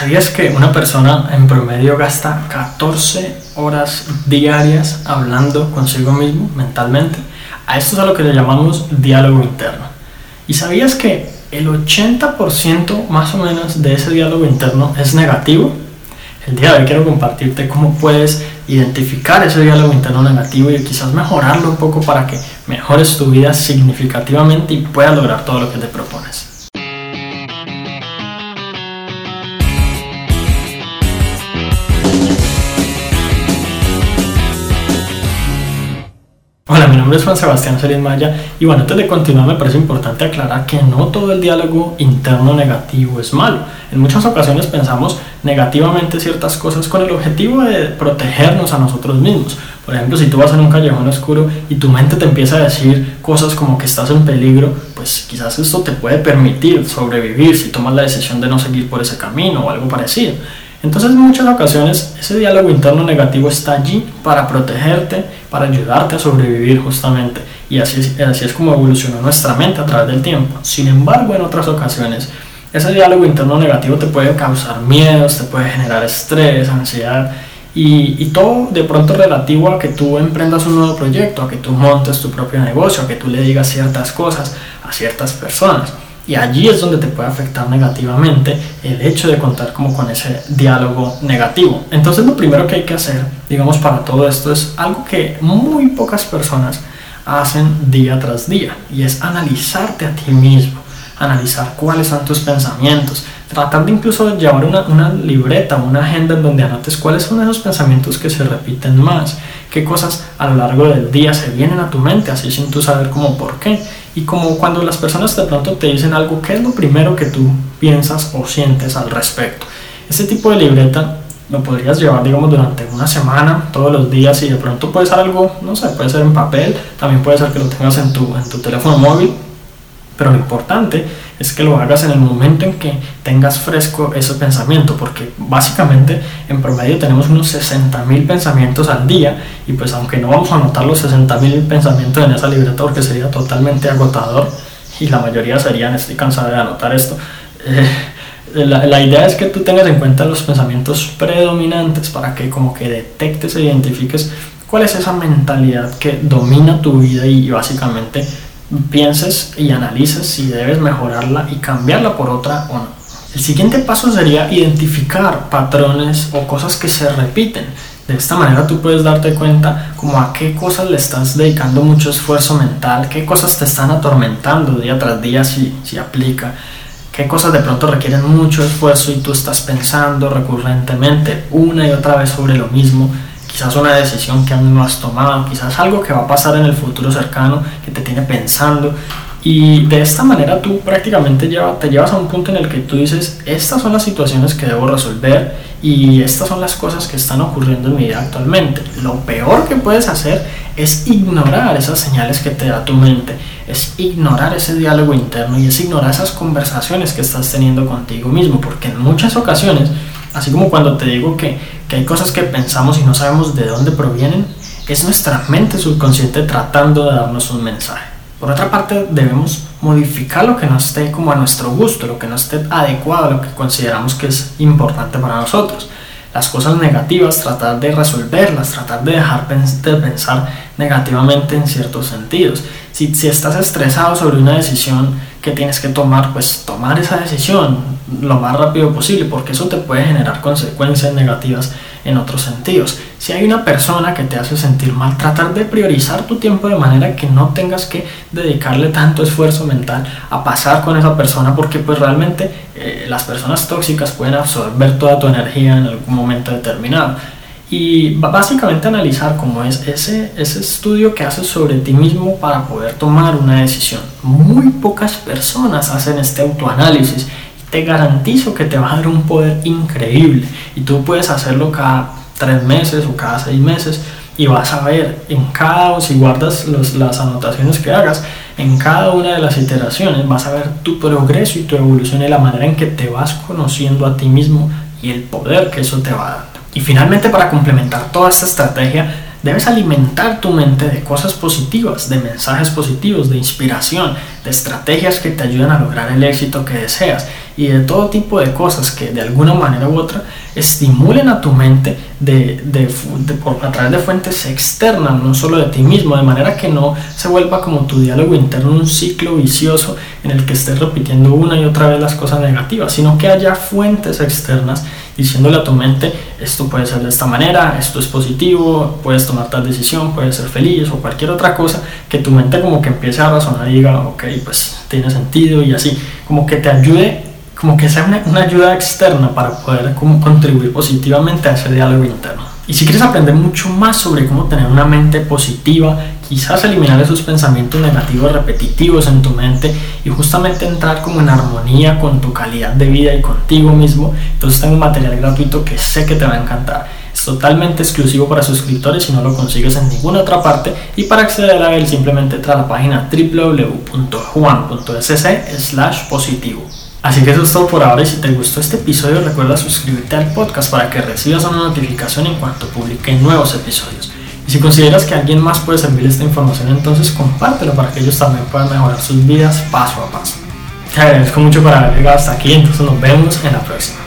¿Sabías que una persona en promedio gasta 14 horas diarias hablando consigo mismo mentalmente? A esto es a lo que le llamamos diálogo interno. ¿Y sabías que el 80% más o menos de ese diálogo interno es negativo? El día de hoy quiero compartirte cómo puedes identificar ese diálogo interno negativo y quizás mejorarlo un poco para que mejores tu vida significativamente y puedas lograr todo lo que te propones. Mi nombre es Juan Sebastián Celis Maya y bueno, antes de continuar me parece importante aclarar que no todo el diálogo interno negativo es malo. En muchas ocasiones pensamos negativamente ciertas cosas con el objetivo de protegernos a nosotros mismos. Por ejemplo, si tú vas en un callejón oscuro y tu mente te empieza a decir cosas como que estás en peligro, pues quizás esto te puede permitir sobrevivir si tomas la decisión de no seguir por ese camino o algo parecido. Entonces en muchas ocasiones ese diálogo interno negativo está allí para protegerte, para ayudarte a sobrevivir justamente. Y así es, así es como evolucionó nuestra mente a través del tiempo. Sin embargo, en otras ocasiones, ese diálogo interno negativo te puede causar miedos, te puede generar estrés, ansiedad y, y, todo de pronto relativo a que tú emprendas un nuevo proyecto, a que tú montes tu propio negocio, a que tú le digas ciertas cosas a ciertas personas. Y allí es donde te puede afectar negativamente el hecho de contar como con ese diálogo negativo. Entonces lo primero que hay que hacer, digamos, para todo esto es algo que muy pocas personas hacen día tras día y es analizarte a ti mismo, analizar cuáles son tus pensamientos, tratar de incluso llevar una, una libreta, una agenda en donde anotes cuáles son esos pensamientos que se repiten más, qué cosas a lo largo del día se vienen a tu mente, así sin tú saber cómo por qué. Y como cuando las personas de pronto te dicen algo, ¿qué es lo primero que tú piensas o sientes al respecto? Ese tipo de libreta lo podrías llevar, digamos, durante una semana, todos los días, y de pronto puede ser algo, no sé, puede ser en papel, también puede ser que lo tengas en tu, en tu teléfono móvil, pero lo importante es que lo hagas en el momento en que tengas fresco ese pensamiento, porque básicamente en promedio tenemos unos 60.000 pensamientos al día y pues aunque no vamos a anotar los 60.000 pensamientos en esa libreta porque sería totalmente agotador y la mayoría serían, estoy cansado de anotar esto, eh, la, la, idea es que tú tengas en cuenta los pensamientos predominantes para que como que detectes e identifiques cuál es esa mentalidad que domina tu vida y básicamente pienses y analices si debes mejorarla y cambiarla por otra o no. El siguiente paso sería identificar patrones o cosas que se repiten. De esta manera tú puedes darte cuenta como a qué cosas le estás dedicando mucho esfuerzo mental, qué cosas te están atormentando día tras día si, si aplica, qué cosas de pronto requieren mucho esfuerzo y tú estás pensando recurrentemente una y otra vez sobre lo mismo quizás una decisión que aún no has tomado, quizás algo que va a pasar en el futuro cercano que te tiene pensando. Y de esta manera tú prácticamente lleva, te llevas a un punto en el que tú dices, estas son las situaciones que debo resolver y estas son las cosas que están ocurriendo en mi vida actualmente. Lo peor que puedes hacer es ignorar esas señales que te da tu mente, es ignorar ese diálogo interno y es ignorar esas conversaciones que estás teniendo contigo mismo, porque en muchas ocasiones Así como cuando te digo que, que hay cosas que pensamos y no sabemos de dónde provienen, es nuestra mente subconsciente tratando de darnos un mensaje. Por otra parte, debemos modificar lo que no esté como a nuestro gusto, lo que no esté adecuado lo que consideramos que es importante para nosotros. Las cosas negativas, tratar de resolverlas, tratar de dejar de pensar negativamente en ciertos sentidos. Si, si estás estresado sobre una decisión que tienes que tomar, pues tomar esa decisión lo más rápido posible, porque eso te puede generar consecuencias negativas en otros sentidos. Si hay una persona que te hace sentir mal, tratar de priorizar tu tiempo de manera que no tengas que dedicarle tanto esfuerzo mental a pasar con esa persona, porque pues realmente eh, las personas tóxicas pueden absorber toda tu energía en algún momento determinado y básicamente analizar cómo es ese, ese estudio que haces sobre ti mismo para poder tomar una decisión. Muy pocas personas hacen este autoanálisis te garantizo que te va a dar un poder increíble y tú puedes hacerlo cada tres meses o cada seis meses y vas a ver en cada, si guardas los, las anotaciones que hagas, en cada una de las iteraciones vas a ver tu progreso y tu evolución y la manera en que te vas conociendo a ti mismo y el poder que eso te va dar. Y finalmente para complementar toda esta estrategia, debes alimentar tu mente de cosas positivas, de mensajes positivos, de inspiración, de estrategias que te ayudan a lograr el éxito que deseas. Y de todo tipo de cosas que de alguna manera u otra estimulen a tu mente de, de, a través de fuentes externas, no solo de ti mismo, de manera que no se vuelva como tu diálogo interno un ciclo vicioso en el que estés repitiendo una y otra vez las cosas negativas, sino que haya fuentes externas diciéndole a tu mente, esto puede ser de esta manera, esto es positivo, puedes tomar tal decisión, puedes ser feliz o cualquier otra cosa, que tu mente como que empiece a razonar y diga, ok, pues tiene sentido y así, como que te ayude, como que sea una, una ayuda externa para poder como contribuir positivamente a ese diálogo interno. Y si quieres aprender mucho más sobre cómo tener una mente positiva, quizás eliminar esos pensamientos negativos repetitivos en tu mente y justamente entrar como en armonía con tu calidad de vida y contigo mismo, entonces tengo un material gratuito que sé que te va a encantar. Es totalmente exclusivo para suscriptores y no lo consigues en ninguna otra parte. Y para acceder a él simplemente entra a la página www.juan.sc positivo. Así que eso es todo por ahora y si te gustó este episodio recuerda suscribirte al podcast para que recibas una notificación en cuanto publique nuevos episodios. Y si consideras que alguien más puede servir esta información entonces compártelo para que ellos también puedan mejorar sus vidas paso a paso. Te agradezco mucho por haber llegado hasta aquí, entonces nos vemos en la próxima.